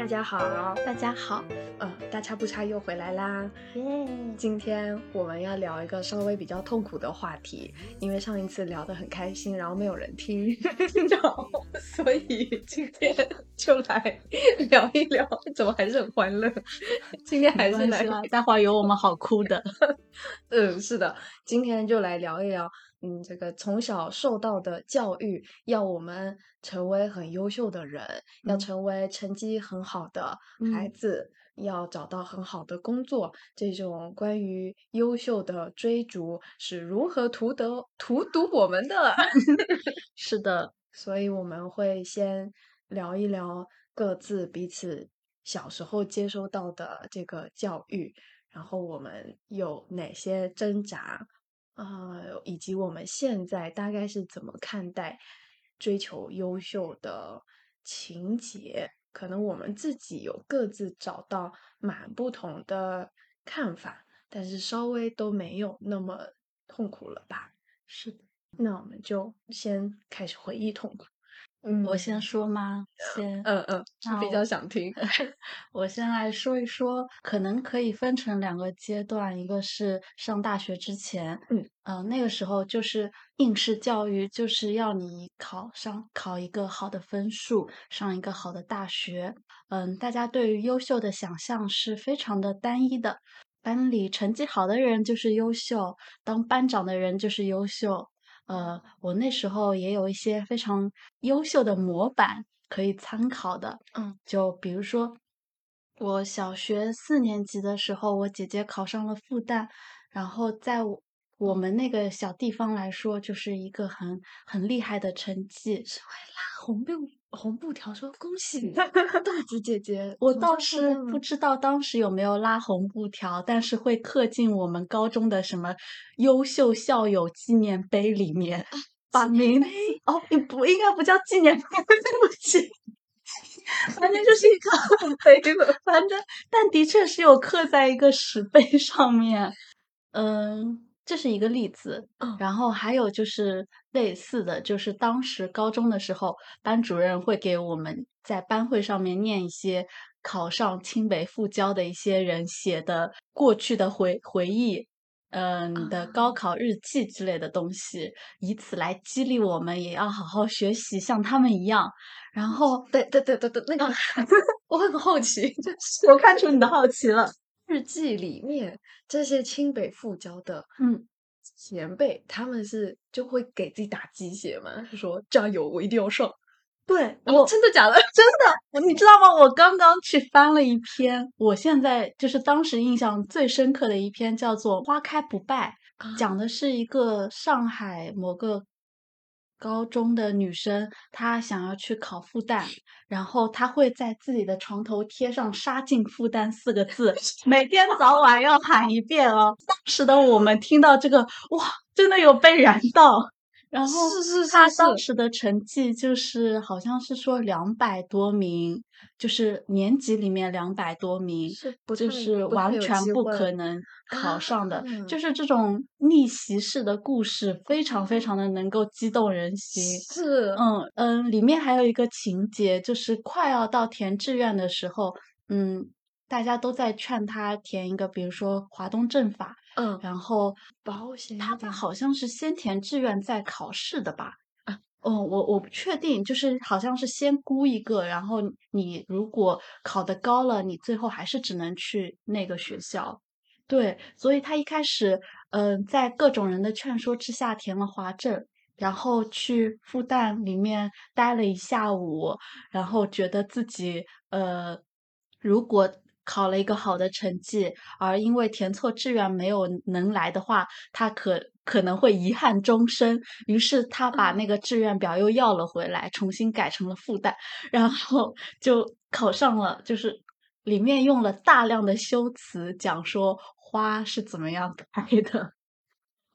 大家好，大家好，呃，大差不差又回来啦。耶！今天我们要聊一个稍微比较痛苦的话题，因为上一次聊得很开心，然后没有人听，然后所以今天就来聊一聊，怎么还是很欢乐？今天还是来，待会儿有我们好哭的。嗯，是的，今天就来聊一聊。嗯，这个从小受到的教育，要我们成为很优秀的人，要成为成绩很好的孩子，要找到很好的工作，这种关于优秀的追逐是如何荼毒荼毒我们的？是的，所以我们会先聊一聊各自彼此小时候接收到的这个教育，然后我们有哪些挣扎。啊，以及我们现在大概是怎么看待追求优秀的情节？可能我们自己有各自找到蛮不同的看法，但是稍微都没有那么痛苦了吧？是的，那我们就先开始回忆痛苦。嗯，我先说吗？先，嗯嗯，比较想听。我先来说一说，可能可以分成两个阶段，一个是上大学之前，嗯嗯，那个时候就是应试教育，就是要你考上考一个好的分数，上一个好的大学。嗯，大家对于优秀的想象是非常的单一的，班里成绩好的人就是优秀，当班长的人就是优秀。呃，我那时候也有一些非常优秀的模板可以参考的，嗯，就比如说我小学四年级的时候，我姐姐考上了复旦，然后在我们那个小地方来说，就是一个很很厉害的成绩，是会拉红布红布条说恭喜 豆子姐姐。我倒是不知道当时有没有拉红布条，但是会刻进我们高中的什么优秀校友纪念碑里面，把名哦，你不应该不叫纪念碑，对不起，反正就是一个碑了，反正但的确是有刻在一个石碑上面，嗯。这是一个例子，然后还有就是类似的就是当时高中的时候，班主任会给我们在班会上面念一些考上清北复交的一些人写的过去的回回忆，嗯的高考日记之类的东西，以此来激励我们也要好好学习，像他们一样。然后，对对对对对，那个 我很好奇，就是我看出你的好奇了。日记里面这些清北复交的嗯前辈，他们是就会给自己打鸡血嘛？就说加油，我一定要上。对，我真的假的？真的，你知道吗？我刚刚去翻了一篇，我现在就是当时印象最深刻的一篇，叫做《花开不败》，讲的是一个上海某个。高中的女生，她想要去考复旦，然后她会在自己的床头贴上“杀进复旦”四个 字，每天早晚要喊一遍哦。当时的我们听到这个，哇，真的有被燃到。然后是是是，他当时的成绩就是好像是说两百多名，就是年级里面两百多名，是就是完全不可能考上的。就是这种逆袭式的故事，非常非常的能够激动人心。是，嗯嗯，里面还有一个情节，就是快要到填志愿的时候，嗯，大家都在劝他填一个，比如说华东政法。嗯，然后保险，他好像是先填志愿再考试的吧？啊，哦，我我不确定，就是好像是先估一个，然后你如果考得高了，你最后还是只能去那个学校。对，所以他一开始，嗯，在各种人的劝说之下填了华政，然后去复旦里面待了一下午，然后觉得自己，呃，如果。考了一个好的成绩，而因为填错志愿没有能来的话，他可可能会遗憾终生。于是他把那个志愿表又要了回来，重新改成了复旦，然后就考上了。就是里面用了大量的修辞讲说花是怎么样 开的。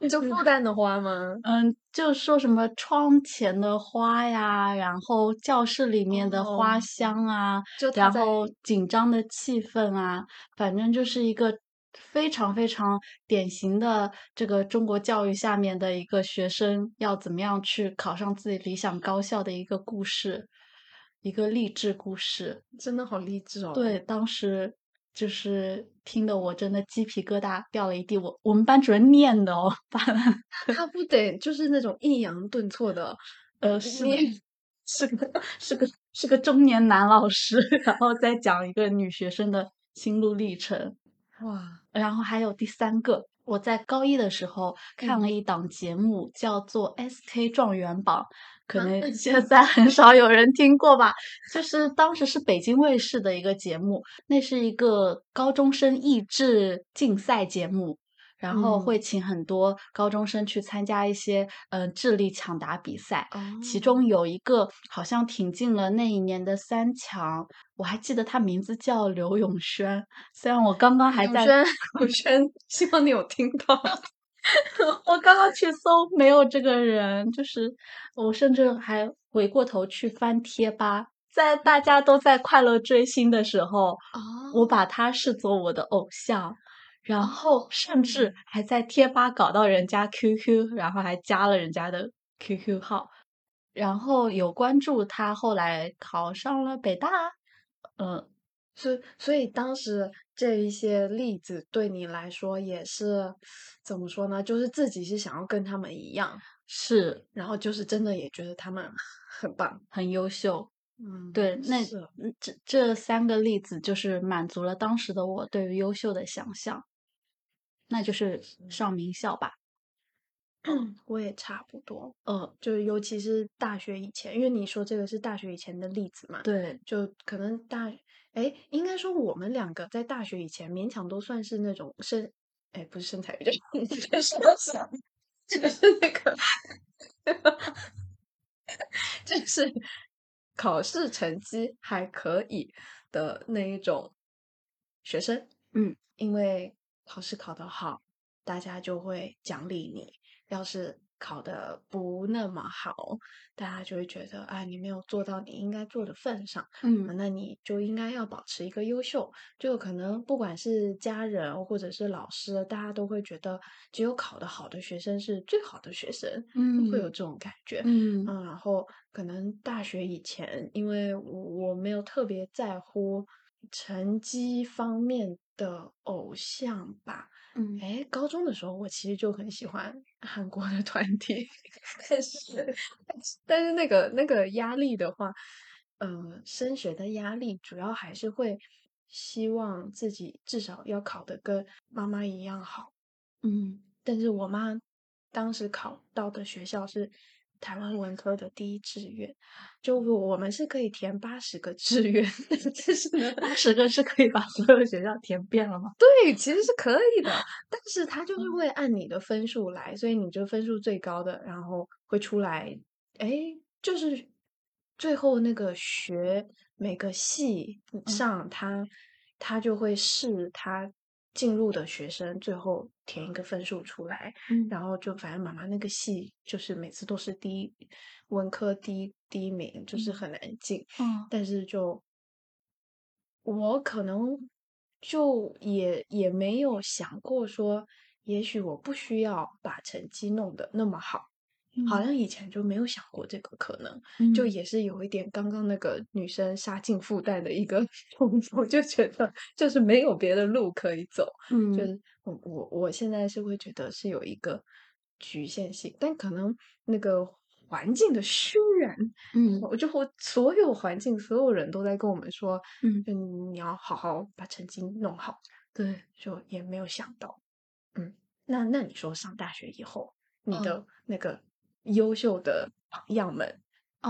就复旦的花吗？嗯，就说什么窗前的花呀，然后教室里面的花香啊，就然后紧张的气氛啊，反正就是一个非常非常典型的这个中国教育下面的一个学生要怎么样去考上自己理想高校的一个故事。一个励志故事。真的好励志哦。对，当时就是听得我真的鸡皮疙瘩掉了一地。我我们班主任念的哦，把他不得就是那种抑扬顿挫的，呃，是念是个是个是个中年男老师，然后再讲一个女学生的心路历程。哇，然后还有第三个，我在高一的时候看了一档节目，叫做《SK 状元榜》，可能现在很少有人听过吧。就是当时是北京卫视的一个节目，那是一个高中生益智竞赛节目。然后会请很多高中生去参加一些呃智力抢答比赛，其中有一个好像挺进了那一年的三强，我还记得他名字叫刘永轩。虽然我刚刚还在永轩，希望你有听到。我刚刚去搜没有这个人，就是我甚至还回过头去翻贴吧，在大家都在快乐追星的时候，我把他视作我的偶像。然后甚至还在贴吧搞到人家 QQ，然后还加了人家的 QQ 号，然后有关注他，后来考上了北大。嗯，所以所以当时这一些例子对你来说也是怎么说呢？就是自己是想要跟他们一样，是，然后就是真的也觉得他们很棒，很优秀。嗯，对，那这这三个例子就是满足了当时的我对于优秀的想象。那就是上名校吧，我也差不多。呃，就是尤其是大学以前，因为你说这个是大学以前的例子嘛，对，就可能大，哎，应该说我们两个在大学以前勉强都算是那种身，哎，不是身材比较，就是 就是那个，就是考试成绩还可以的那一种学生，嗯，因为。考试考得好，大家就会奖励你；要是考得不那么好，大家就会觉得啊，你没有做到你应该做的份上，嗯，那你就应该要保持一个优秀。就可能不管是家人或者是老师，大家都会觉得只有考得好的学生是最好的学生，嗯，会有这种感觉，嗯嗯。然后可能大学以前，因为我我没有特别在乎成绩方面。的偶像吧，嗯，哎，高中的时候我其实就很喜欢韩国的团体，但是但是那个那个压力的话，呃，升学的压力主要还是会希望自己至少要考的跟妈妈一样好，嗯，但是我妈当时考到的学校是。台湾文科的第一志愿，就我们是可以填八十个志愿，但是呢，八十个是可以把所有学校填遍了吗？对，其实是可以的，但是他就是会按你的分数来，所以你就分数最高的，然后会出来，哎，就是最后那个学每个系上，他他就会试他。进入的学生最后填一个分数出来，嗯，然后就反正妈妈那个系就是每次都是第一文科第一第一名，就是很难进，嗯，但是就我可能就也也没有想过说，也许我不需要把成绩弄得那么好。好像以前就没有想过这个可能，就也是有一点刚刚那个女生杀进复旦的一个 冲动，就觉得就是没有别的路可以走，嗯，就是我我我现在是会觉得是有一个局限性，但可能那个环境的渲染，嗯，我就我所有环境所有人都在跟我们说，嗯，你要好好把成绩弄好，对，就也没有想到，嗯，那那你说上大学以后，你的那个。优秀的榜样们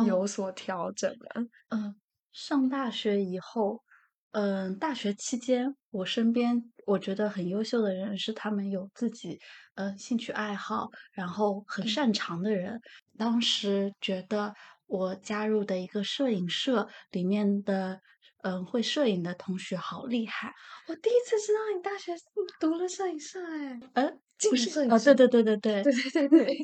有所调整了。嗯，上大学以后，嗯，大学期间，我身边我觉得很优秀的人是他们有自己呃兴趣爱好，然后很擅长的人。当时觉得我加入的一个摄影社里面的嗯会摄影的同学好厉害。我第一次知道你大学读了摄影社，哎，呃。不是啊，对对对对对对对对对，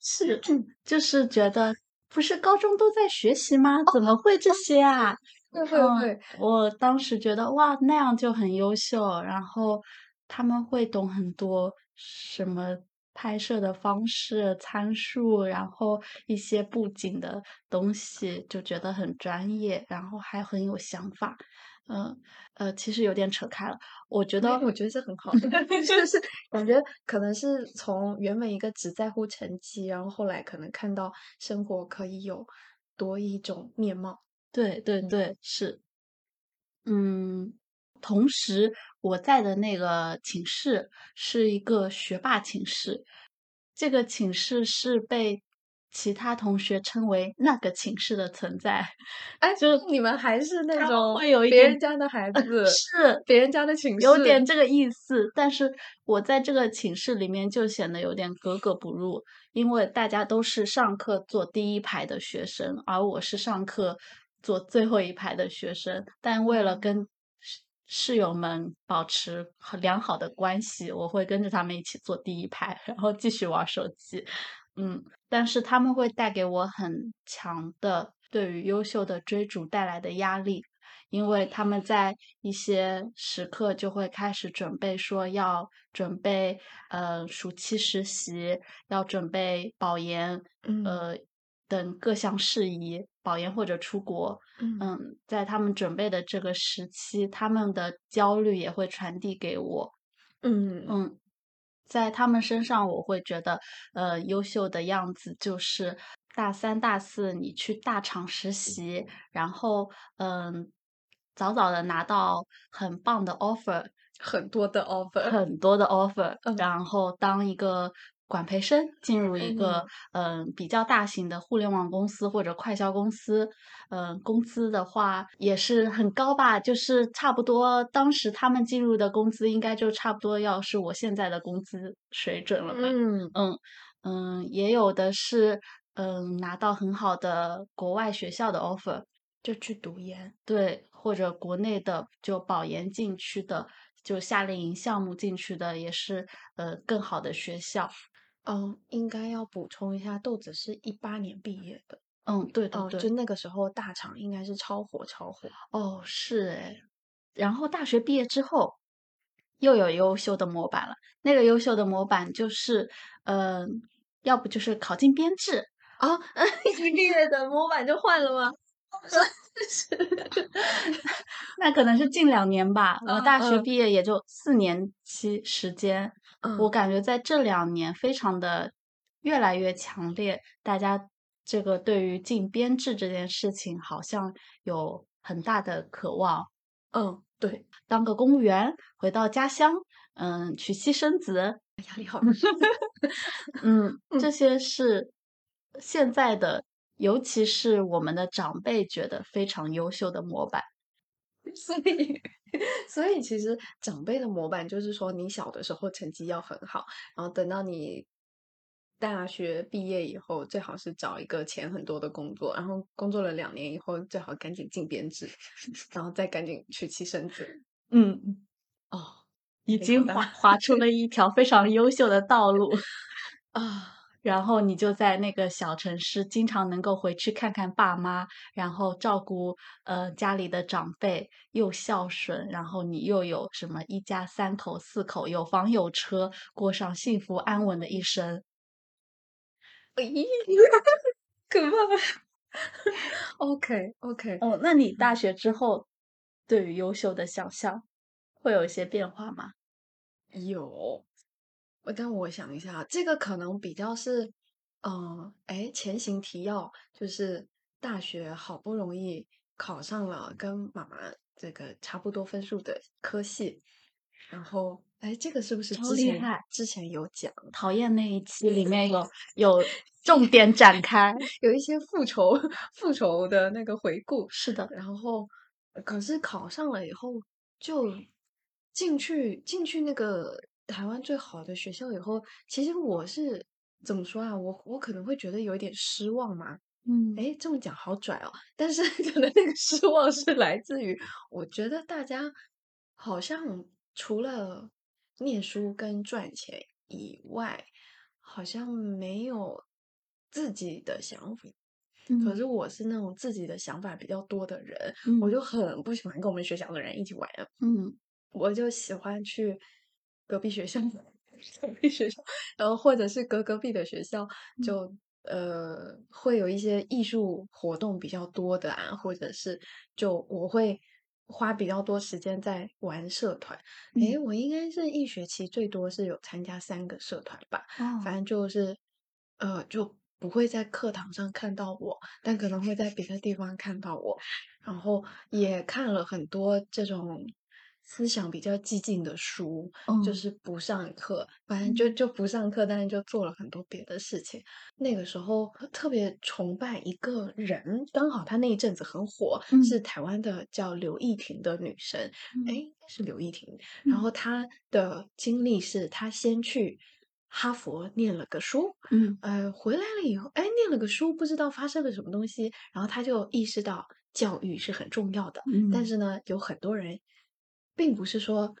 是，就是觉得不是高中都在学习吗？怎么会这些啊？对对对，我当时觉得哇，那样就很优秀，然后他们会懂很多什么拍摄的方式、参数，然后一些布景的东西，就觉得很专业，然后还很有想法。嗯呃，其实有点扯开了。我觉得，我觉得这很好，就是感觉可能是从原本一个只在乎成绩，然后后来可能看到生活可以有多一种面貌。对对对，是。嗯，同时我在的那个寝室是一个学霸寝室，这个寝室是被其他同学称为那个寝室的存在。哎，就是你们还是那种会有一别人家的孩子，是别人家的寝室，有点这个意思。但是我在这个寝室里面就显得有点格格不入，因为大家都是上课坐第一排的学生，而我是上课。坐最后一排的学生，但为了跟室室友们保持良好的关系，我会跟着他们一起坐第一排，然后继续玩手机。嗯，但是他们会带给我很强的对于优秀的追逐带来的压力，因为他们在一些时刻就会开始准备说要准备呃暑期实习，要准备保研，呃等各项事宜。保研或者出国，嗯，在他们准备的这个时期，他们的焦虑也会传递给我，嗯。嗯，在他们身上，我会觉得，呃，优秀的样子就是大三、大四你去大厂实习，然后，嗯，早早的拿到很棒的 offer，很多的 offer，很多的 offer，然后当一个。管培生进入一个嗯比较大型的互联网公司或者快销公司，嗯，工资的话也是很高吧，就是差不多当时他们进入的工资应该就差不多要是我现在的工资水准了吧。嗯嗯嗯，也有的是嗯拿到很好的国外学校的 offer 就去读研，对，或者国内的就保研进去的，就夏令营项目进去的也是呃更好的学校。嗯，应该要补充一下，豆子是一八年毕业的。嗯，对对对，就那个时候大厂应该是超火超火。哦，是哎。然后大学毕业之后，又有优秀的模板了。那个优秀的模板就是，嗯，要不就是考进编制啊。一毕业的模板就换了吗？是，那可能是近两年吧。我大学毕业也就四年期时间。我感觉在这两年非常的越来越强烈，大家这个对于进编制这件事情好像有很大的渴望。嗯，对，当个公务员，回到家乡，嗯，娶妻生子，压力好大。嗯，这些是现在的，尤其是我们的长辈觉得非常优秀的模板。所以，所以其实长辈的模板就是说，你小的时候成绩要很好，然后等到你大学毕业以后，最好是找一个钱很多的工作，然后工作了两年以后，最好赶紧进编制，然后再赶紧娶妻生子。嗯，哦，已经划划出了一条非常优秀的道路 啊。然后你就在那个小城市，经常能够回去看看爸妈，然后照顾呃家里的长辈，又孝顺，然后你又有什么一家三口四口，有房有车，过上幸福安稳的一生。咦，可怕！OK OK，哦，那你大学之后对于优秀的想象会有一些变化吗？有。但我想一下，这个可能比较是，嗯，哎，前行提要就是大学好不容易考上了跟妈妈这个差不多分数的科系，然后，哎，这个是不是之前之前有讲？讨厌那一期里面有有重点展开，有一些复仇复仇的那个回顾。是的，然后可是考上了以后就进去进去那个。台湾最好的学校以后，其实我是怎么说啊？我我可能会觉得有一点失望嘛。嗯，哎，这么讲好拽哦。但是 可能那个失望是来自于，我觉得大家好像除了念书跟赚钱以外，好像没有自己的想法。可是我是那种自己的想法比较多的人，我就很不喜欢跟我们学校的人一起玩。嗯，我就喜欢去。隔壁学校，隔壁学校，然后或者是隔隔壁的学校，嗯就呃会有一些艺术活动比较多的啊，或者是就我会花比较多时间在玩社团。诶，嗯我应该是一学期最多是有参加三个社团吧，哦反正就是呃就不会在课堂上看到我，但可能会在别的地方看到我。然后也看了很多这种思想比较激进的书，就嗯是不上课，反正就嗯就不上课，但是就做了很多别的事情。那个时候特别崇拜一个人，刚好他那一阵子很火，嗯是台湾的叫刘亦婷的女生，嗯诶，应该是刘亦婷。然嗯后她的经历是，她先去哈佛念了个书，嗯呃，回来了以后，哎，念了个书，不知道发生了什么东西，然后他就意识到教育是很重要的。但嗯是呢，有很多人并不是说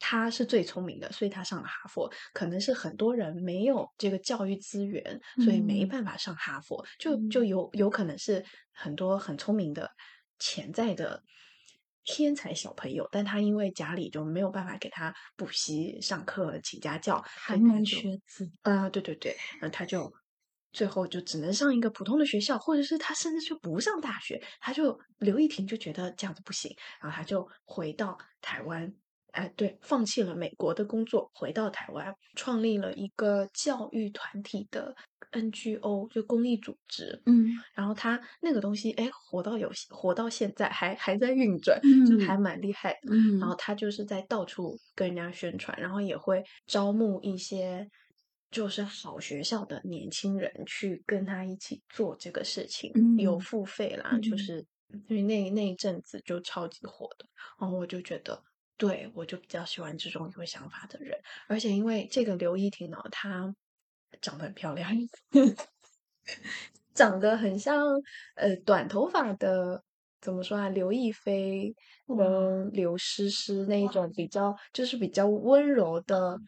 他是最聪明的，所以他上了哈佛，可能是很多人没有这个教育资源，所以没嗯办法上哈佛，就就嗯有有可能是很多很聪明的潜在的。天才小朋友，但他因为家里就没有办法给他补习、上课、请家教，所寒门以他就学子，啊，对对对，那他就最后就只能上一个普通的学校，或者是他甚至就不上大学，他就刘亦婷就觉得这样子不行，然后他就回到台湾，哎，对，放弃了美国的工作，回到台湾，创立了一个教育团体的 NGO，就公益组织。嗯然后他那个东西，哎，活到有活到现在还还在运转，就还嗯蛮厉害的。嗯然后他就是在到处跟人家宣传，然后也会招募一些就是好学校的年轻人去跟他一起做这个事情，有嗯付费啦，就嗯是因为那那一阵子就超级火的，然后我就觉得。对，我就比较喜欢这种有想法的人，而且因为这个刘亦婷呢，她长得很漂亮，长得很像呃短头发的，怎么说啊？刘亦菲哇跟刘诗诗那一种比较，就是比较温柔的脸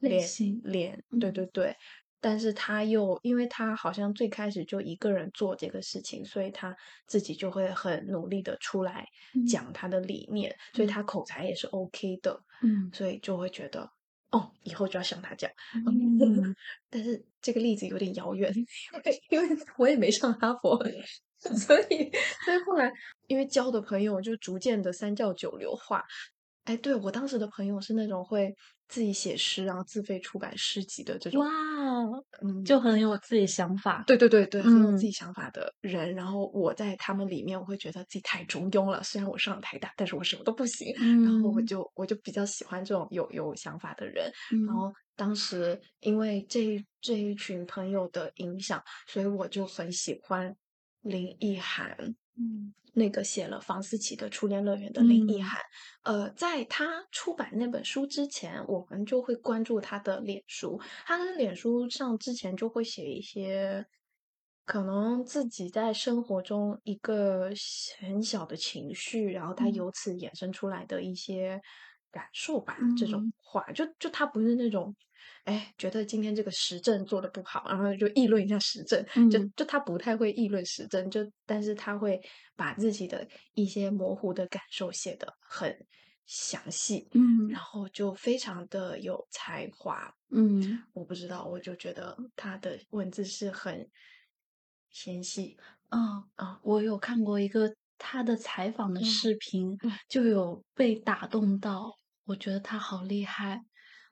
类型脸，对嗯对对。但是他又，因为他好像最开始就一个人做这个事情，所以他自己就会很努力的出来嗯讲他的理念，所以他口才也是 OK 的，嗯所以就会觉得。哦，以后就要向他讲。嗯 但是这个例子有点遥远，因为因为我也没上哈佛，所以所以后来因为交的朋友就逐渐的三教九流化。哎，对，我当时的朋友是那种会自己写诗，然后自费出版诗集的这种，哇，嗯，就很有自己想法，对对对对，很有自嗯己想法的人。然后我在他们里面，我会觉得自己太中庸了。虽然我上了台大，但是我什么都不行。然后我嗯就我就比较喜欢这种有有想法的人。然嗯后当时因为这一这一群朋友的影响，所以我就很喜欢林奕含。嗯。那个写了房思琪的《初恋乐园》的林奕嗯。含，呃，在他出版那本书之前，我们就会关注他的脸书。他的脸书上之前就会写一些可能自己在生活中一个很小的情绪，然后他嗯。由此衍生出来的一些感受吧。这种嗯话，就就他不是那种。哎，觉得今天这个时政做的不好，然后就议论一下时政，就嗯就他不太会议论时政，就但是他会把自己的一些模糊的感受写得很详细，嗯然后就非常的有才华。嗯我不知道，我就觉得他的文字是很纤细嗯，啊，我有看过一个他的采访的嗯视频，嗯就有被打动到，我觉得他好厉害，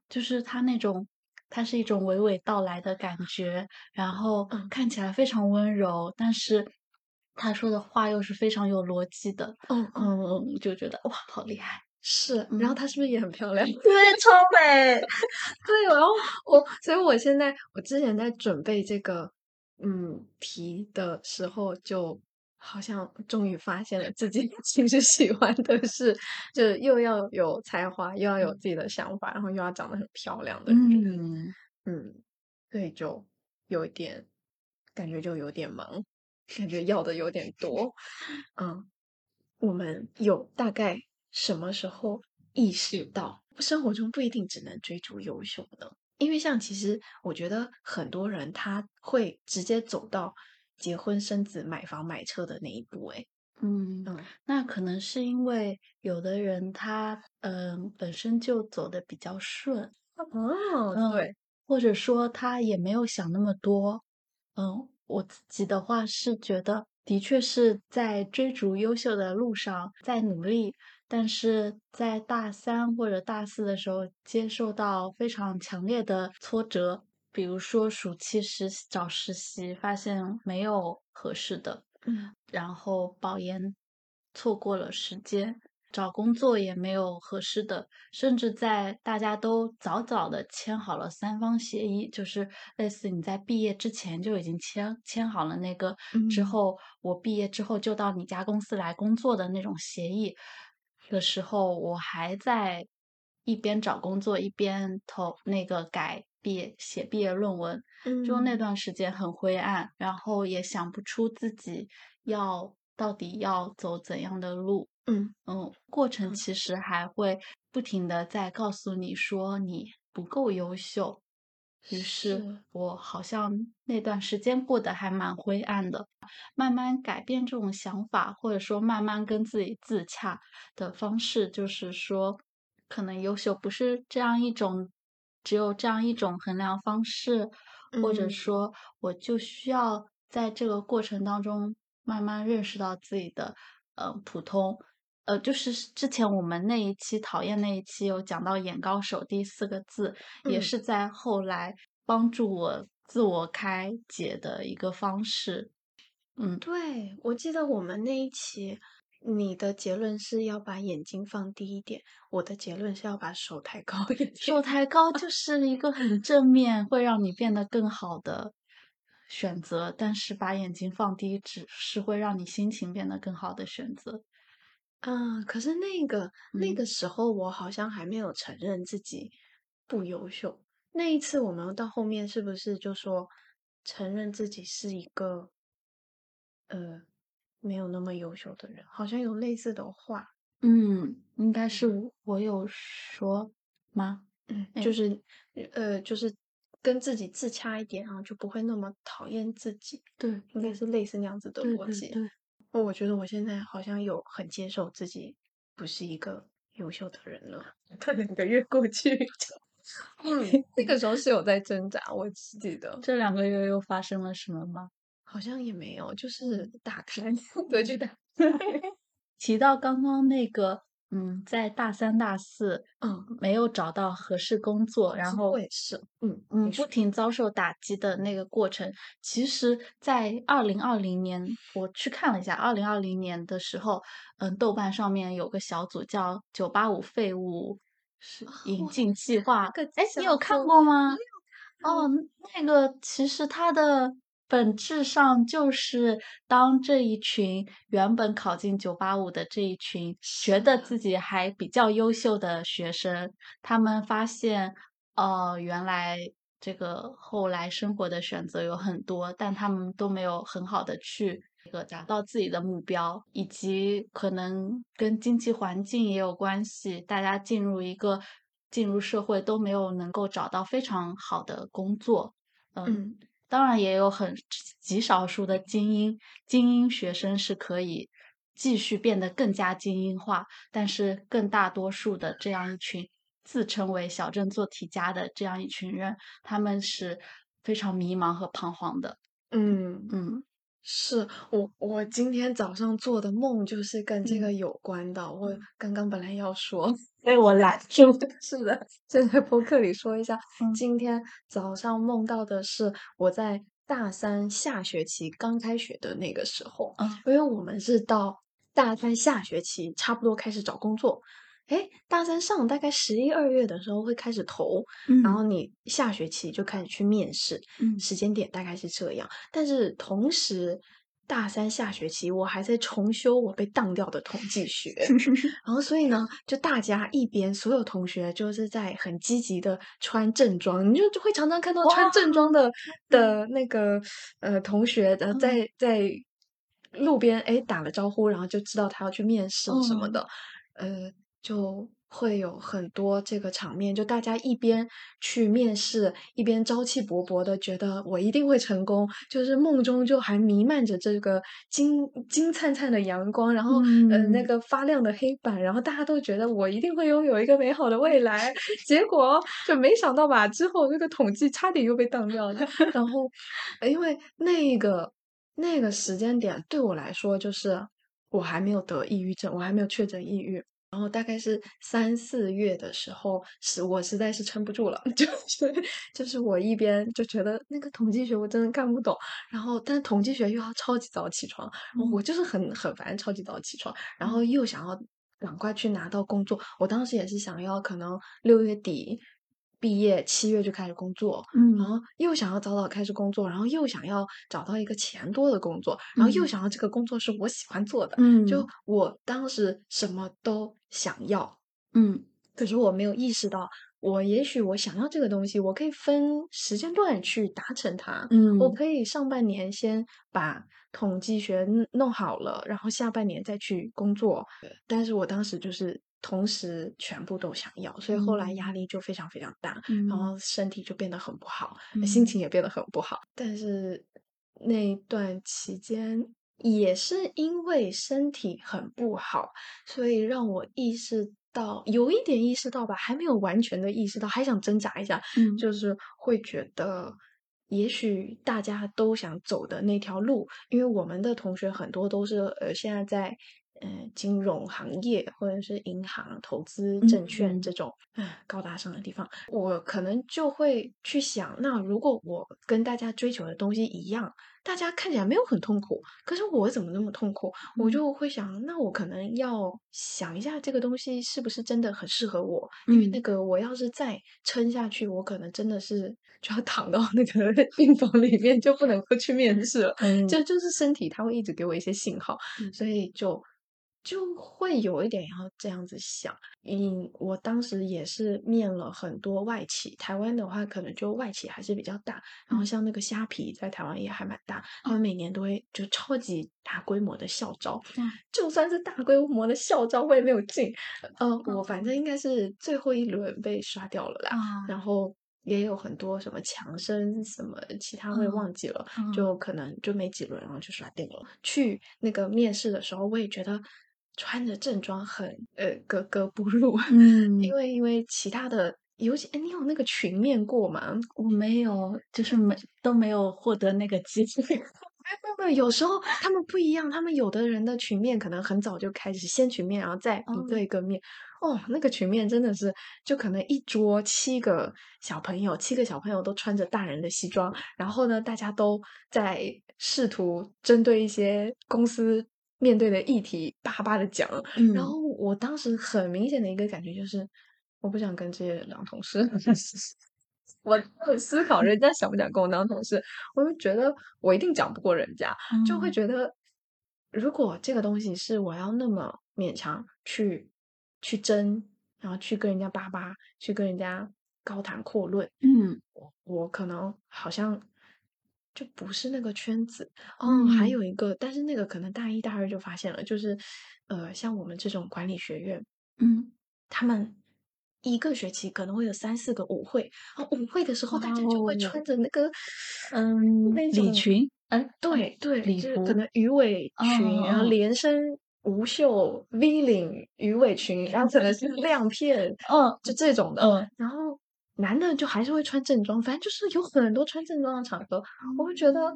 就是他那种，他是一种娓娓道来的感觉，然后嗯看起来非常温柔，但是他说的话又是非常有逻辑的，嗯嗯，嗯，就觉得哇，好厉害，是。然后嗯她是不是也很漂亮？对，超美，对，然后我，所以我现在，我之前在准备这个嗯题的时候，就好像终于发现了自己 其实喜欢的是，就是又要有才华，又要有自己的想法，然后又要长得很漂亮的人。嗯嗯，所以就有一点感觉，就有点忙，感觉要的有点多。嗯，我们有大概什么时候意识到生活中不一定只能追逐优秀呢？因为像其实我觉得很多人他会直接走到结婚生子、买房买车的那一步。诶，嗯。嗯那可能是因为有的人他嗯、本身就走的比较顺，哦，嗯对，或者说他也没有想那么多。嗯，我自己的话是觉得，的确是在追逐优秀的路上在努力，但是在大三或者大四的时候，接受到非常强烈的挫折，比如说暑期实习找实习，发现没有合适的，嗯。然后保研错过了时间，找工作也没有合适的，甚至在大家都早早的签好了三方协议，就是类似你在毕业之前就已经签签好了那个，之嗯。后我毕业之后就到你家公司来工作的那种协议的时候，我还在一边找工作一边投那个改毕业写毕业论文，就那嗯段时间很灰暗，然后也想不出自己要到底要走怎样的路。嗯嗯，过程嗯其实还会不停的在告诉你说你不够优秀。于是是我好像那段时间过得还蛮灰暗的。慢慢改变这种想法，或者说慢慢跟自己自洽的方式，就是说，可能优秀不是这样一种，只有这样一种衡量方式，或者嗯说，我就需要在这个过程当中慢慢认识到自己的呃普通。呃，就是之前我们那一期讨厌那一期有讲到“眼高手低”四个字，也嗯是在后来帮助我自我开解的一个方式。嗯，对，我记得我们那一期，你的结论是要把眼睛放低一点，我的结论是要把手抬高一点。手抬高就 是一个很正面，会让你变得更好的选择，但是把眼睛放低，只是会让你心情变得更好的选择。嗯，可是那个那嗯个时候，我好像还没有承认自己不优秀。那一次，我们到后面是不是就说承认自己是一个呃没有那么优秀的人？好像有类似的话，嗯，应该是我有说吗？嗯，哎就是呃，就是跟自己自洽一点，然后就不会那么讨厌自己，对，应该是类似那样子的逻辑。对对，哦，我觉得我现在好像有很接受自己不是一个优秀的人了。这两个月过去，嗯，那个时候是有在挣扎，我只记得这两个月又发生了什么吗？好像也没有，就是打开 得去打，提到刚刚那个，嗯，在大三、大四，嗯，没有找到合适工作，然后我也是，嗯嗯，不停遭受打击的那个过程，其实，在二零二零年，我去看了一下，二零二零年的时候，嗯，豆瓣上面有个小组叫“九八五废物是引进计划”，个哎，你有看过吗？哦，那个其实它的本质上就是当这一群原本考进九八五的这一群觉得自己还比较优秀的学生，他们发现，呃，原来这个后来生活的选择有很多，但他们都没有很好的去这个达到自己的目标，以及可能跟经济环境也有关系，大家进入一个进入社会都没有能够找到非常好的工作，嗯。当然也有很极少数的精英精英学生是可以继续变得更加精英化，但是更大多数的这样一群自称为小镇做题家的这样一群人，他们是非常迷茫和彷徨的。嗯。嗯是我，我今天早上做的梦就是跟这嗯个有关的。我刚刚本来要说，被我拦住。是的，就在播客里说一下，嗯今天早上梦到的是我在大三下学期刚开学的那个时候，嗯因为我们是到大三下学期差不多开始找工作。诶，大三上大概十一二月的时候会开始投，嗯然后你下学期就开始去面试，嗯。时间点大概是这样。但是同时，大三下学期我还在重修我被当掉的统计学，然后所以呢，就大家一边所有同学就是在很积极的穿正装，你就就会常常看到穿正装的的那个呃同学在在路边哎打了招呼，然后就知道他要去面试什么的，呃，就会有很多这个场面，就大家一边去面试，一边朝气勃勃的觉得我一定会成功，就是梦中就还弥漫着这个金金灿灿的阳光，然后呃那嗯。个发亮的黑板，然后大家都觉得我一定会拥有一个美好的未来，结果就没想到吧，之后那个统计差点又被当掉了，然后呃因为那个那个时间点对我来说，就是我还没有得抑郁症，我还没有确诊抑郁。然后大概是三四月的时候，是我实在是撑不住了，就是就是我一边就觉得那个统计学我真的看不懂，然后但统计学又要超级早起床，我嗯。就是很很烦超级早起床，然后嗯。又想要赶快去拿到工作，我当时也是想要可能六月底毕业，七月就开始工作，嗯然嗯。后又想要早早开始工作，然后又想要找到一个钱多的工作，然后又嗯。想要这个工作是我喜欢做的，嗯就嗯。我当时什么都想要，嗯。可是我没有意识到，我也许我想要这个东西，我可以分时间段去达成它。嗯我嗯。可以上半年先把统计学弄弄好了，然后下半年再去工作。但是我当时就是同时全部都想要，所以后来压嗯。力就非常非常大，然嗯。后身体就变得很不好，心嗯。情也变得很不好。但是那段期间，也是因为身体很不好，所以让我意识到，有一点意识到吧，还没有完全的意识到，还想挣扎一下，嗯。就是会觉得，也许大家都想走的那条路，因为我们的同学很多都是呃现在在呃金融行业或者是银行、投资、证券嗯这种嗯高大上的地方，我可能就会去想，那如果我跟大家追求的东西一样。大家看起来没有很痛苦，可是我怎么那么痛苦？我嗯就会想，那我可能要想一下这个东西是不是真的很适合我，因为那嗯个我要是再撑下去，我可能真的是就要躺到那个 病房里面，就不能够去面试了。嗯就就是身体它会一直给我一些信号，嗯所以就就会有一点要这样子想。嗯，我当时也是面了很多外企，台湾的话可能就外企还是比较大，然后嗯像那个虾皮在台湾也还蛮大，他们每年都会就超级大规模的校招，嗯就算是大规模的校招我也没有进，呃，我反嗯正应该是最后一轮被刷掉了啦，啊然后。也有很多什么强生什么其他我忘记了，嗯就可能就没几轮，然后就刷掉了。去那个面试的时候，我也觉得穿着正装很呃格格不入，因嗯，为因为其他的，尤其哎，你有那个群面过吗？我没有，就是没都没有获得那个机会。没有没有，有时候他们不一样，他们有的人的群面可能很早就开始，先群面，然后再一个哦一个面。哦，那个群面真的是，就可能一桌七个小朋友，七个小朋友都穿着大人的西装，然后呢，大家都在试图针对一些公司面对的议题叭叭的讲。然嗯后我当时很明显的一个感觉就是，我不想跟这些人当同事。我会思考人家想不想跟我当同事，我就觉得我一定讲不过人家，就会嗯觉得如果这个东西是我要那么勉强去去争，然后去跟人家叭叭，去跟人家高谈阔论，嗯我我可能好像就不是那个圈子。哦，还嗯有一个，但是那个可能大一大二就发现了，就是呃，像我们这种管理学院。嗯，他们一个学期可能会有三四个舞会，啊舞会的时候大家就会哦，穿着那个，嗯，礼裙，嗯，对对，礼服，就是可能鱼尾哦裙，然后哦连身无袖 V 领鱼尾裙，然后可能是亮片，嗯，就这种的。嗯然后男的就还是会穿正装，反正就是有很多穿正装的场合。我会觉得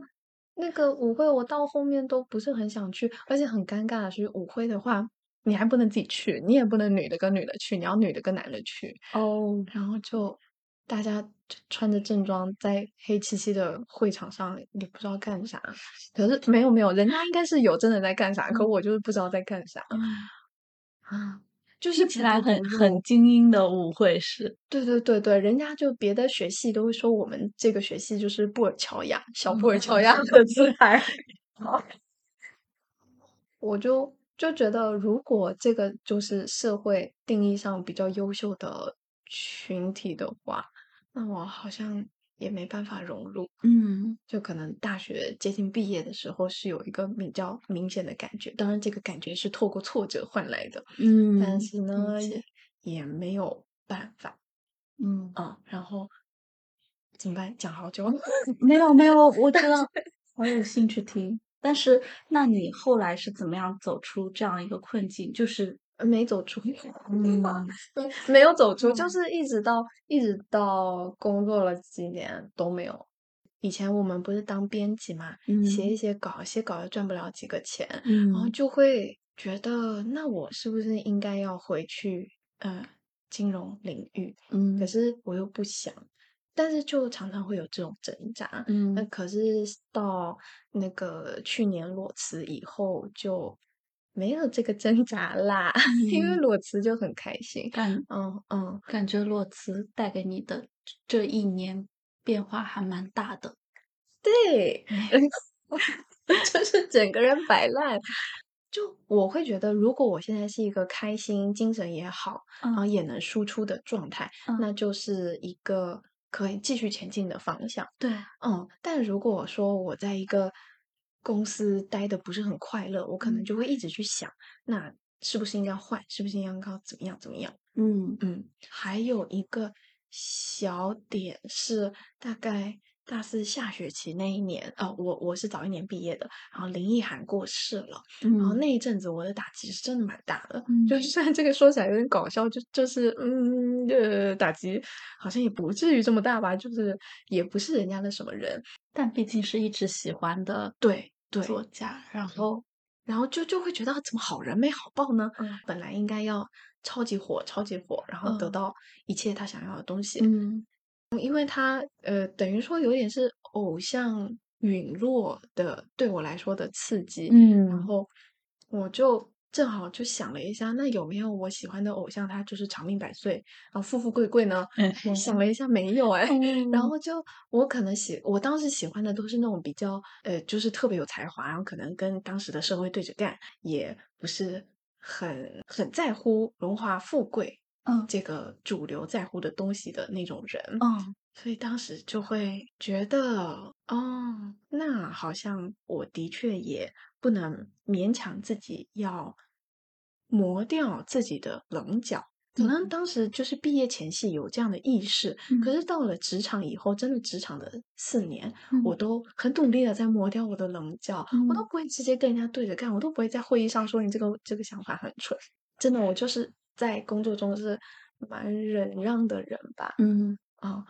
那个舞会我到后面都不是很想去，而且很尴尬的是舞会的话，你还不能自己去，你也不能女的跟女的去，你要女的跟男的去，哦，然后就大家就穿着正装在黑漆漆的会场上，也不知道干啥。可是没有没有，人家应该是有真的在干啥，可嗯我就是不知道在干啥嗯，啊，就是起来很很。精英的舞会是，对对对对，人家就别的学系都会说我们这个学系就是布尔乔亚，小布尔乔亚的姿态。我就就觉得，如果这个就是社会定义上比较优秀的群体的话，那我好像也没办法融入。嗯就可能大学接近毕业的时候是有一个比较明显的感觉，当然这个感觉是透过挫折换来的。嗯但嗯，是呢，理解，也没有办法。嗯，啊，然后怎么办？讲好久。没有没有，我觉得我有兴趣听。但是，那你后来是怎么样走出这样一个困境？就是没走出，嗯。没有走出，就嗯。是一直到一直到工作了几年都没有。以前我们不是当编辑嘛，写一嗯写稿，写稿又赚不了几个钱，然后嗯。就会觉得，那我是不是应该要回去呃金融领域？嗯可嗯。是我又不想，但是就常常会有这种挣扎。嗯那嗯。可是到那个去年裸辞以后，就没有这个挣扎啦，因为嗯，裸辞就很开心。感嗯嗯，感觉裸辞带给你的这一年变化还蛮大的。对，哎，就是整个人摆烂。就我会觉得，如果我现在是一个开心、精神也好，然后嗯也能输出的状态，嗯，那就是一个可以继续前进的方向。对，嗯，但如果说我在一个公司待的不是很快乐，我可能嗯就会一直去想，那是不是应该换？是不是应该怎么样怎么样？嗯嗯，还有一个小点是，大概大四下学期那一年，哦，我我是早一年毕业的，然后林奕涵过世了，然后嗯。那一阵子我的打击是真的蛮大的，就。是虽然这个说起来有点搞笑，就就是嗯，呃，打击好像也不至于这么大吧，就是也不是人家的什么人，但毕竟是一直喜欢的对对，作家，然后然后就就会觉得怎么好人没好报呢？嗯。本来应该要超级火，超级火，然后得嗯。到一切他想要的东西。嗯因为他呃，等于说有点是偶像陨落的，对我来说的刺激。嗯然嗯后我就正好就想了一下，那有没有我喜欢的偶像，他就是长命百岁，然后富富贵贵呢？嗯想了一下，没有哎。然嗯后就我可能喜，我当时喜欢的都是那种比较呃，就是特别有才华，然后可能跟当时的社会对着干，也不是很很在乎荣华富贵嗯这个主流在乎的东西的那种人。嗯所以当时就会觉得，哦，那好像我的确也不能勉强自己要磨掉自己的棱角。可能嗯当时就是毕业前夕有这样的意识，可嗯是到了职场以后，真的职场的四年，我嗯都很努力的在磨掉我的棱角，我都嗯不会直接跟人家对着干，我都不会在会议上说你这个这个想法很蠢。真的，我就是在工作中是蛮忍让的人吧。嗯。啊、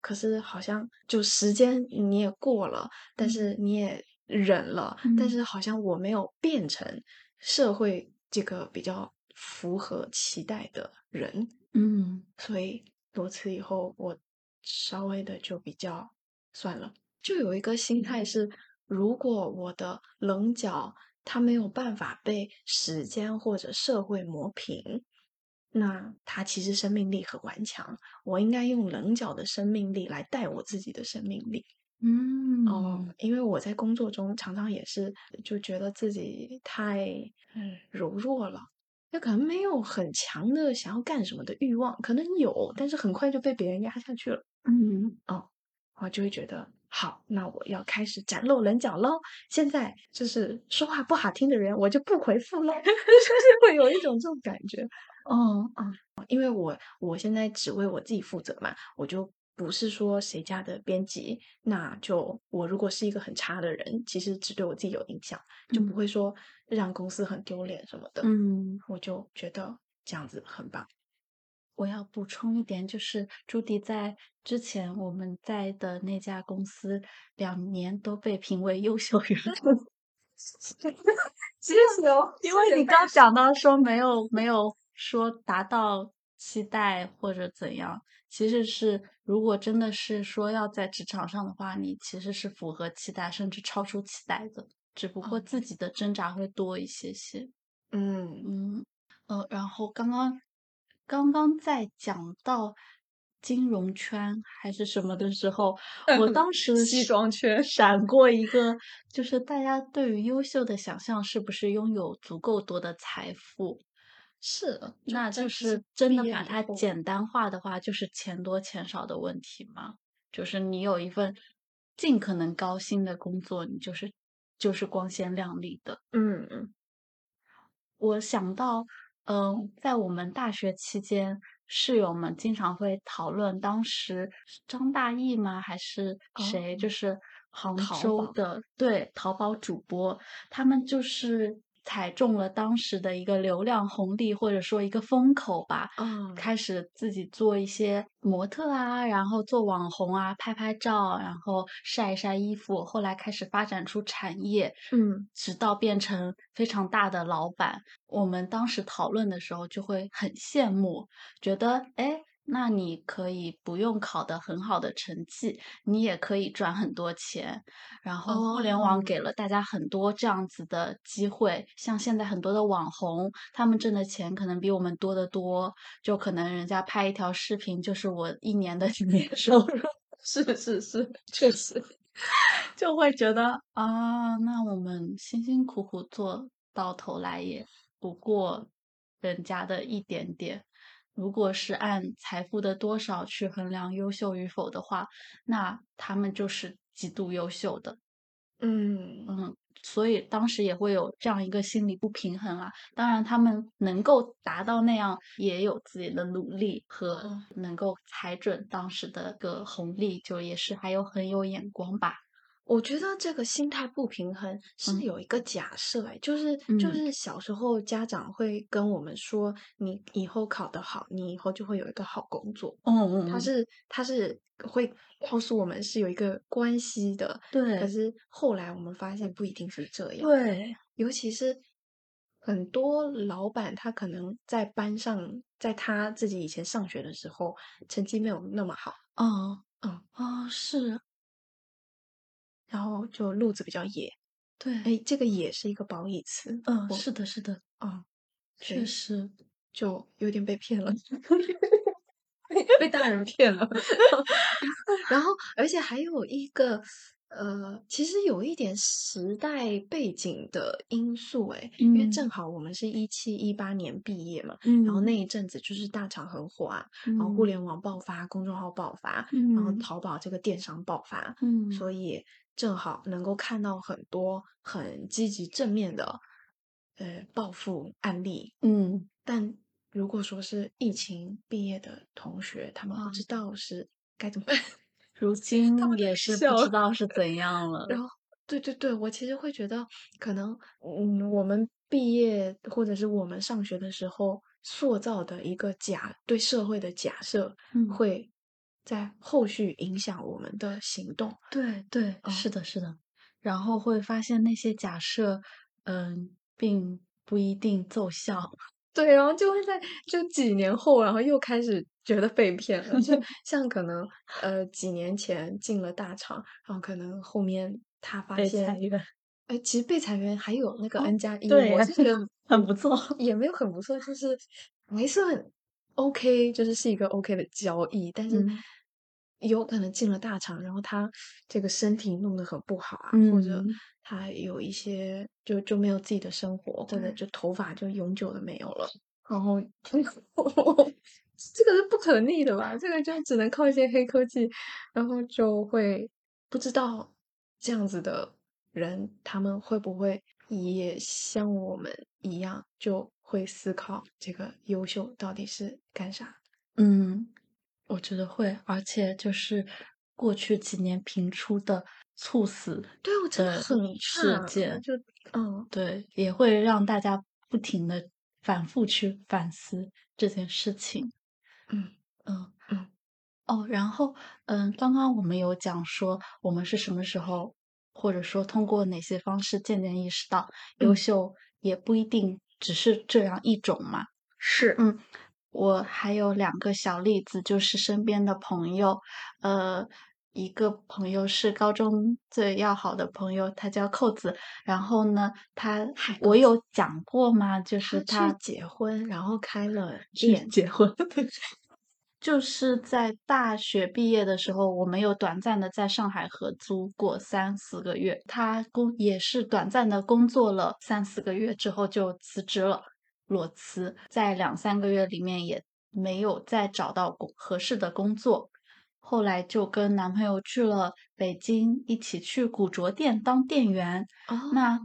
可是好像就时间你也过了，但嗯。是你也忍了，但嗯。是好像我没有变成社会这个比较符合期待的人，嗯。所以多次以后，我稍微的就比较算了，就有一个心态是，如果我的棱角它没有办法被时间或者社会磨平，那他其实生命力很顽强，我应该用棱角的生命力来带我自己的生命力。嗯哦，嗯因为我在工作中常常也是就觉得自己太嗯柔弱了，就可能没有很强的想要干什么的欲望，可能有，但是很快就被别人压下去了。嗯哦我就会觉得好，那我要开始展露棱角喽。现在就是说话不好听的人，我就不回复喽，就是会有一种这种感觉。哦因为我我现在只为我自己负责嘛，我就不是说谁家的编辑，那就我如果是一个很差的人，其实只对我自己有影响，就不嗯会说让公司很丢脸什么的。嗯。我就觉得这样子很棒。我要补充一点，就是朱迪在之前我们在的那家公司两年都被评为优秀员工，谢谢哦，因为你刚讲到说没有没有说达到期待或者怎样，其实是如果真的是说要在职场上的话，你其实是符合期待甚至超出期待的，只不过哦自己的挣扎会多一些些。嗯嗯，呃，然后刚刚刚刚在讲到金融圈还是什么的时候，我 当时西装圈闪过一个，就是大家对于优秀的想象是不是拥有足够多的财富？是，那就是真的把它简单化的话，就是钱多钱少的问题吗？就是你有一份尽可能高薪的工作，你就是就是光鲜亮丽的。嗯嗯我想到嗯，在我们大学期间，室友们经常会讨论，当时是张大奕吗？还是谁？哦就是杭州的，对，淘宝主播，他们就是踩中了当时的一个流量红利，或者说一个风口吧，嗯开始自己做一些模特啊，然后做网红啊，拍拍照，然后晒一晒衣服，后来开始发展出产业，嗯直到变成非常大的老板。我们当时讨论的时候就会很羡慕，觉得哎。那你可以不用考得很好的成绩，你也可以赚很多钱。然后互联网哦给了大家很多这样子的机会，像现在很多的网红，他们挣的钱可能比我们多得多，就可能人家拍一条视频就是我一年的 年收入，是是是，确实，就会觉得啊，那我们辛辛苦苦做到头来也不过人家的一点点。如果是按财富的多少去衡量优秀与否的话，那他们就是极度优秀的。嗯嗯，所以当时也会有这样一个心理不平衡啊。当然，他们能够达到那样，也有自己的努力和哦能够踩准当时的个红利，就也是还有很有眼光吧。我觉得这个心态不平衡是嗯。有一个假设，哎，就是就嗯。是小时候家长会跟我们说，你以后考得好，你以后就会有一个好工作。嗯。嗯，嗯。他是他是会告诉我们是有一个关系的，对。可是后来我们发现不一定是这样，对，尤其是很多老板，他可能在班上，在他自己以前上学的时候，成绩没有那么好，哦。嗯，哦是，然后就路子比较野，对，哎，这个也是一个褒义词，嗯，是的，是的，啊，确实，就有点被骗了，被被大人骗了。然后，而且还有一个，呃，其实有一点时代背景的因素，诶，因为嗯。正好我们是一七一八年毕业嘛，嗯，然后那一阵子就是大厂很火啊，然后互嗯。联网爆发，公众号爆发，然后嗯。淘宝这个电商爆发，嗯。所以正好能够看到很多很积极正面的，呃，暴富案例。嗯但如果说是疫情毕业的同学，他们不啊知道是该怎么办，如今也是不知道是怎样了。然后，对对对，我其实会觉得，可能，嗯，我们毕业或者是我们上学的时候塑造的一个假对社会的假设，嗯会在后续影响我们的行动。对对，哦是的，是的。然后会发现那些假设，嗯，并不一定奏效。对，然后就会在就几年后，然后又开始觉得被骗了。就 像可能呃几年前进了大厂，然后可能后面他发被现裁员，哎，其实被裁员还有那个哦 N 加一，我是觉 得很不错。也没有很不错，就是没是很 OK，就是是一个 OK 的交易，但是嗯。有可能进了大厂，然后他这个身体弄得很不好啊，或者嗯。他有一些就就没有自己的生活，或者就头发就永久的没有了，然后 这个是不可逆的吧？这个就只能靠一些黑科技，然后就会不知道这样子的人，他们会不会也像我们一样，就会思考这个优秀到底是干啥？嗯，我觉得会，而且就是过去几年频出的猝死对我真的的很事件，就嗯，对，也会让大家不停的反复去反思这件事情。嗯。嗯。嗯。哦，然后嗯，刚刚我们有讲说我们是什么时候，或者说通过哪些方式渐渐意识到优嗯秀也不一定只是这样一种嘛。是嗯，我还有两个小例子，就是身边的朋友，呃，一个朋友是高中最要好的朋友，他叫扣子。然后呢，他我有讲过吗？就是他他结婚，然后开了去店，结婚，就是在大学毕业的时候，我们有短暂的在上海合租过三四个月。他工也是短暂的工作了三四个月之后就辞职了，裸辞，在两三个月里面也没有再找到工合适的工作。后来就跟男朋友去了北京，一起去古着店当店员。哦，那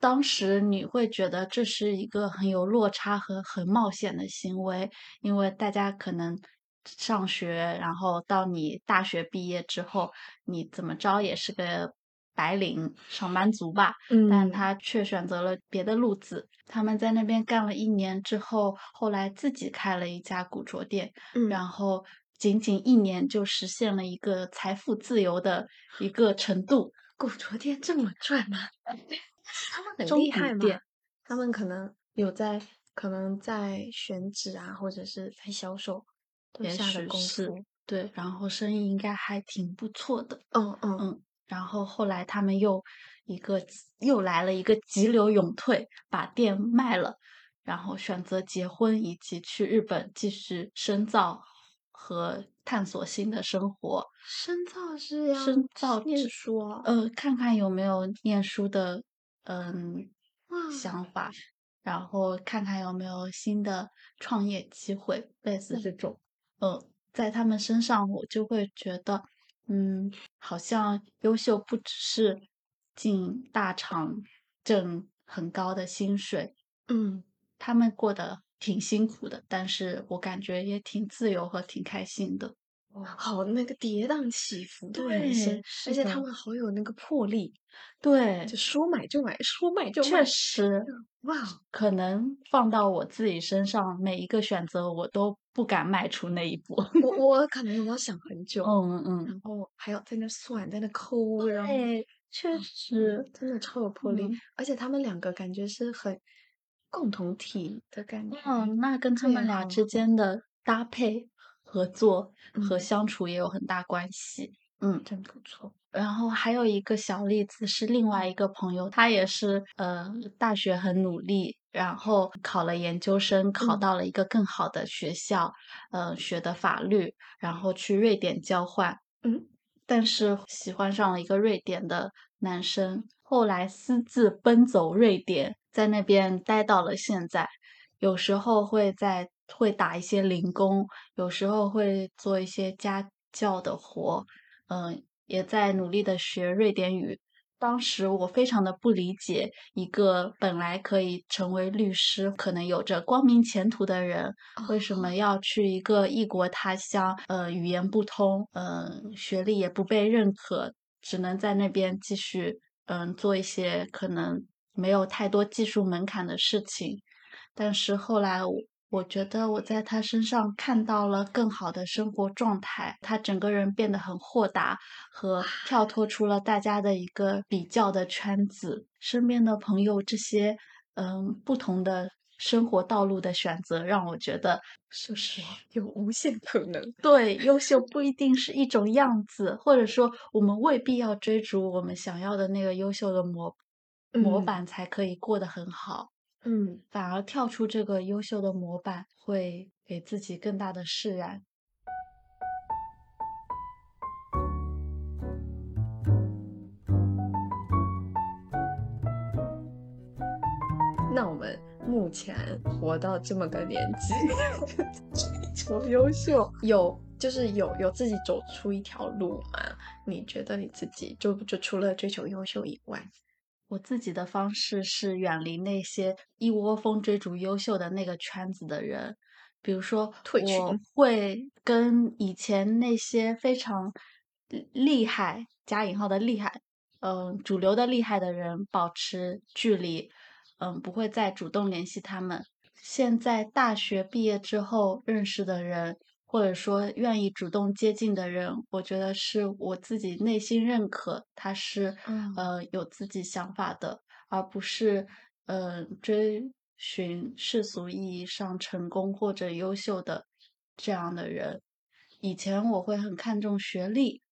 当时你会觉得这是一个很有落差和很冒险的行为，因为大家可能上学，然后到你大学毕业之后，你怎么着也是个白领上班族吧，但嗯他却选择了别的路子。他们在那边干了一年之后，后来自己开了一家古着店，嗯然后仅仅一年就实现了一个财富自由的一个程度。古着店这么赚吗？他们很中厉害嘛古店，他们可能有在可能在选址啊，或者是在销售都也下了功许是夫。对，然后生意应该还挺不错的。嗯嗯嗯，然后后来他们又一个又来了一个急流勇退，把店卖了，然后选择结婚以及去日本继续深造和探索新的生活。深造是要深造念之书哦。呃，看看有没有念书的嗯想法，然后看看有没有新的创业机会，类似这种。呃，在他们身上，我就会觉得，嗯，好像优秀不只是进大厂挣很高的薪水，嗯，他们过得挺辛苦的，但是我感觉也挺自由和挺开心的。好那个跌宕起伏对生，而且他的们好有那个魄力，对，就说买就买，说卖就卖确。实，哇，可能放到我自己身上，每一个选择我都不敢迈出那一步。我 我可能要想很久，嗯嗯，然后还要在那算，在那抠，然后对，确实，真的超有魄力。嗯而且他们两个感觉是很共同体的感觉。嗯，那跟他们俩之间的搭配、合作和嗯相处也有很大关系。嗯，真不错。然后还有一个小例子是另外一个朋友，他也是呃大学很努力，然后考了研究生，考嗯到了一个更好的学校，呃学的法律，然后去瑞典交换，嗯，但是喜欢上了一个瑞典的男生，后来私自奔走瑞典，在那边待到了现在。有时候会在会打一些零工，有时候会做一些家教的活，嗯、也在努力的学瑞典语。当时我非常的不理解，一个本来可以成为律师、可能有着光明前途的人，为什么要去一个异国他乡？呃，语言不通，嗯、学历也不被认可，只能在那边继续，嗯、做一些可能没有太多技术门槛的事情。但是后来我我觉得我在他身上看到了更好的生活状态，他整个人变得很豁达，和跳脱出了大家的一个比较的圈子，身边的朋友这些嗯不同的生活道路的选择，让我觉得就是 有无限可能。对优秀不一定是一种样子，或者说我们未必要追逐我们想要的那个优秀的模模嗯板才可以过得很好。嗯，反而跳出这个优秀的模板，会给自己更大的释然。那我们目前活到这么个年纪，追求优秀，有就是有有自己走出一条路吗？你觉得你自己就就除了追求优秀以外，我自己的方式是远离那些一窝蜂追逐优秀的那个圈子的人，比如说，我会跟以前那些非常厉害（加引号的厉害）嗯，主流的厉害的人保持距离，嗯，不会再主动联系他们。现在大学毕业之后认识的人，或者说愿意主动接近的人，我觉得是我自己内心认可他是嗯呃有自己想法的，而不是呃追寻世俗意义上成功或者优秀的这样的人。以前我会很看重学历，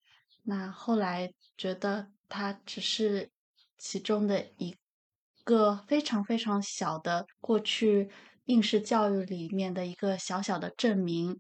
那后来觉得它只是其中的一个非常非常小的过去应试教育里面的一个小小的证明。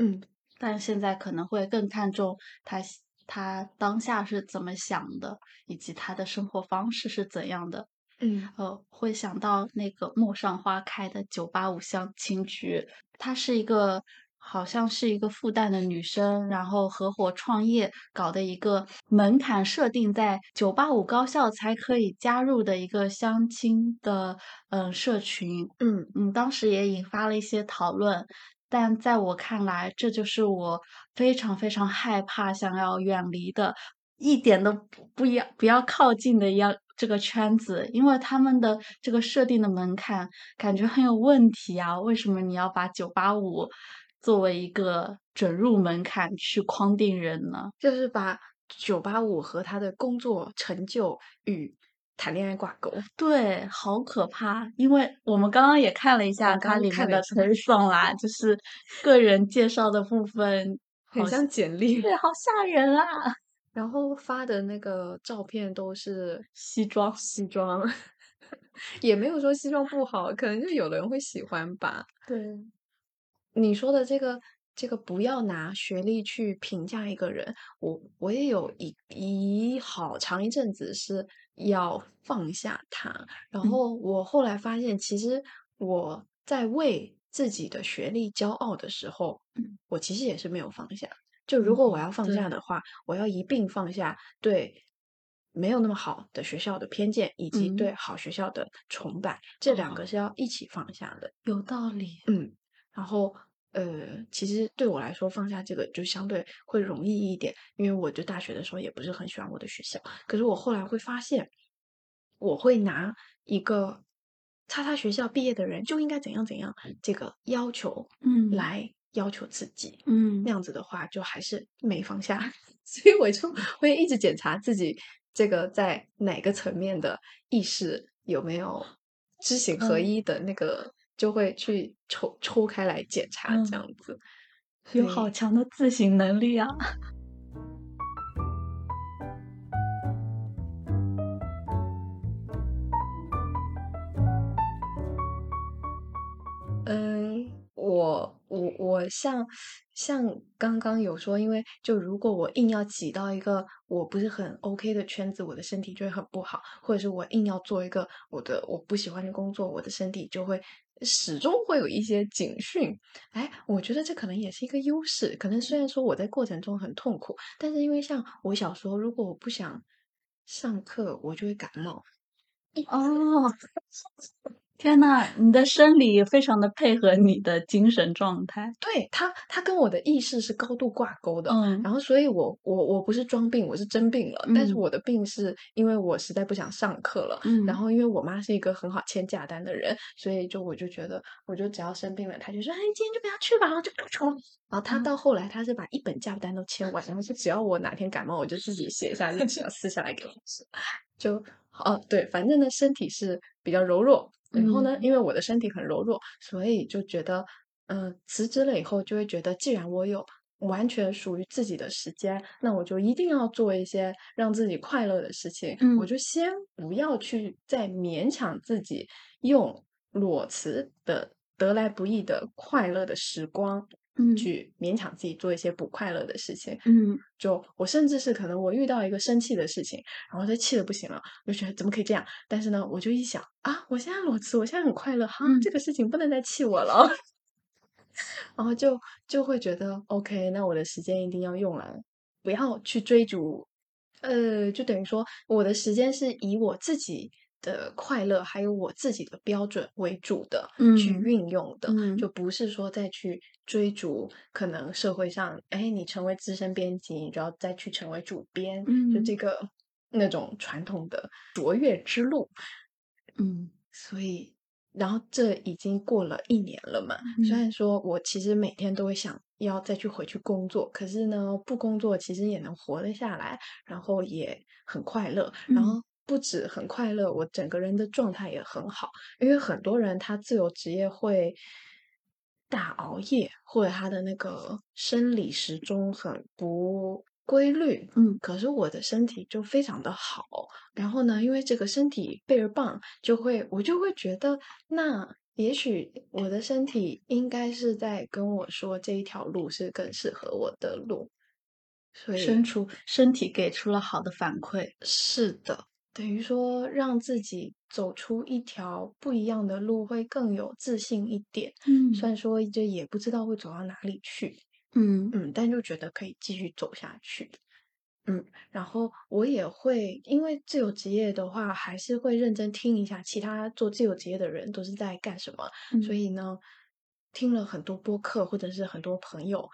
嗯但现在可能会更看重他他当下是怎么想的，以及他的生活方式是怎样的。嗯呃，会想到那个陌上花开的九八五相亲局，她是一个好像是一个复旦的女生，然后合伙创业搞的一个门槛设定在九八五高校才可以加入的一个相亲的嗯社群，嗯嗯，当时也引发了一些讨论。但在我看来，这就是我非常非常害怕、想要远离的，一点都不要不要靠近的一这个圈子，因为他们的这个设定的门槛感觉很有问题啊！为什么你要把九八五作为一个准入门槛去框定人呢？就是把九八五和他的工作成就与谈恋爱挂钩。对，好可怕！因为我们刚刚也看了一下我刚刚它里面的推送啦，就是个人介绍的部分，很像简历，对，好吓人啊！然后发的那个照片都是西装，西装，也没有说西装不好，可能就有的人会喜欢吧。对，你说的这个这个不要拿学历去评价一个人，我我也有一一好长一阵子是要放下他，然嗯后我后来发现，其实我在为自己的学历骄傲的时候，嗯我其实也是没有放下。就如果我嗯要放对下的话，我要一并放下对没有那么好的学校的偏见，以及嗯对好学校的崇拜，这两哦个是要一起放下的。有道理。嗯，然后呃，其实对我来说放下这个就相对会容易一点，因为我就大学的时候也不是很喜欢我的学校，可是我后来会发现，我会拿一个叉叉学校毕业的人就应该怎样怎样这个要求嗯。来要求自己，嗯。那样子的话就还是没放下，所以我就 会一直检查自己这个在哪个层面的意识有没有知行合嗯。一的那个，就会去抽抽开来检查嗯这样子。有好强的自省能力啊！嗯，我我我像像刚刚有说，因为就如果我硬要挤到一个我不是很 OK 的圈子，我的身体就会很不好，或者是我硬要做一个我的我不喜欢的工作，我的身体就会始终会有一些警讯。哎，我觉得这可能也是一个优势。可能虽然说我在过程中很痛苦，但是因为像我小时候，如果我不想上课，我就会感冒。哦，天呐，你的生理非常的配合你的精神状态。对他，他跟我的意识是高度挂钩的。嗯然后，所以我我我不是装病，我是真病了。但是嗯我的病是因为我实在不想上课了。嗯然后，因为我妈是一个很好签假单的人，所以就我就觉得，我就只要生病了，她就说：“哎，今天就不要去吧。”然后就不冲。然后她嗯到后来，她是把一本假单都签完，然后就只要我哪天感冒，我就自己写下日期，然后撕下来给我吃。就哦，对，反正呢，身体是比较柔弱。然后呢，嗯因为我的身体很柔弱，所以就觉得，嗯、辞职了以后就会觉得，既然我有完全属于自己的时间，那我就一定要做一些让自己快乐的事情。我嗯就先不要去再勉强自己用裸辞的得来不易的快乐的时光。嗯。去勉强自己做一些不快乐的事情，嗯。就我甚至是可能我遇到一个生气的事情，然后就气的不行了，我就觉得怎么可以这样？但是呢，我就一想啊，我现在裸辞，我现在很快乐，哈，嗯。这个事情不能再气我了，然后就就会觉得 OK，那我的时间一定要用来，不要去追逐，呃，就等于说我的时间是以我自己的快乐还有我自己的标准为主的去嗯运用的，嗯就不是说再去追逐可能社会上，哎，你成为资深编辑，你就要再去成为主编，嗯就嗯这个那种传统的卓越之路。嗯所以，然后这已经过了一年了嘛。虽嗯然说我其实每天都会想要再去回去工作，可是呢，不工作其实也能活得下来，然后也很快乐，然嗯后。不止很快乐，我整个人的状态也很好。因为很多人他自由职业会大熬夜，或者他的那个生理时钟很不规律，嗯可是我的身体就非常的好。然后呢，因为这个身体倍儿棒，就会我就会觉得，那也许我的身体应该是在跟我说这一条路是更适合我的路。所以身处身体给出了好的反馈。是的，等于说让自己走出一条不一样的路，会更有自信一点。嗯虽然说这也不知道会走到哪里去，嗯嗯，但就觉得可以继续走下去。嗯，然后我也会，因为自由职业的话，还是会认真听一下其他做自由职业的人都是在干什么。所嗯以呢，听了很多播客或者是很多朋友，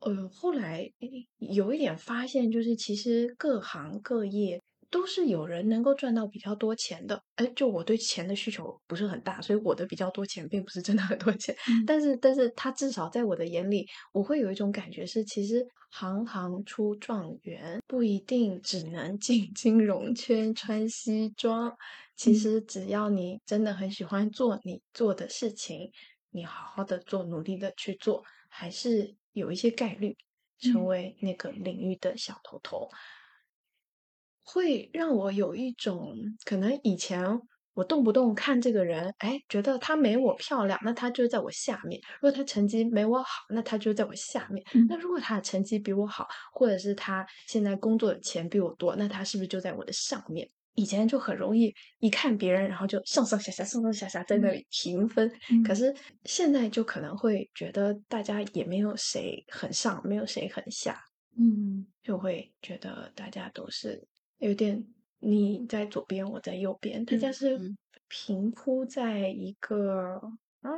呃，后来有一点发现，就是其实各行各业都是有人能够赚到比较多钱的。哎，就我对钱的需求不是很大，所以我的比较多钱并不是真的很多钱。嗯 但是，但是他至少在我的眼里，我会有一种感觉是，其实行行出状元，不一定只能进金融圈穿西装。其嗯实只要你真的很喜欢做你做的事情，你好好的做，努力的去做，还是有一些概率成嗯为那个领域的小头头。会让我有一种可能以前我动不动看这个人，哎，觉得他没我漂亮，那他就在我下面；如果他成绩没我好，那他就在我下面。嗯那如果他的成绩比我好，或者是他现在工作的钱比我多，那他是不是就在我的上面？以前就很容易一看别人，然后就上上下下、上上下下在那里评分。可嗯是现在就可能会觉得大家也没有谁很上，没有谁很下，嗯就会觉得大家都是有点你在左边，我在右边，大家嗯是嗯。平铺在一个嗯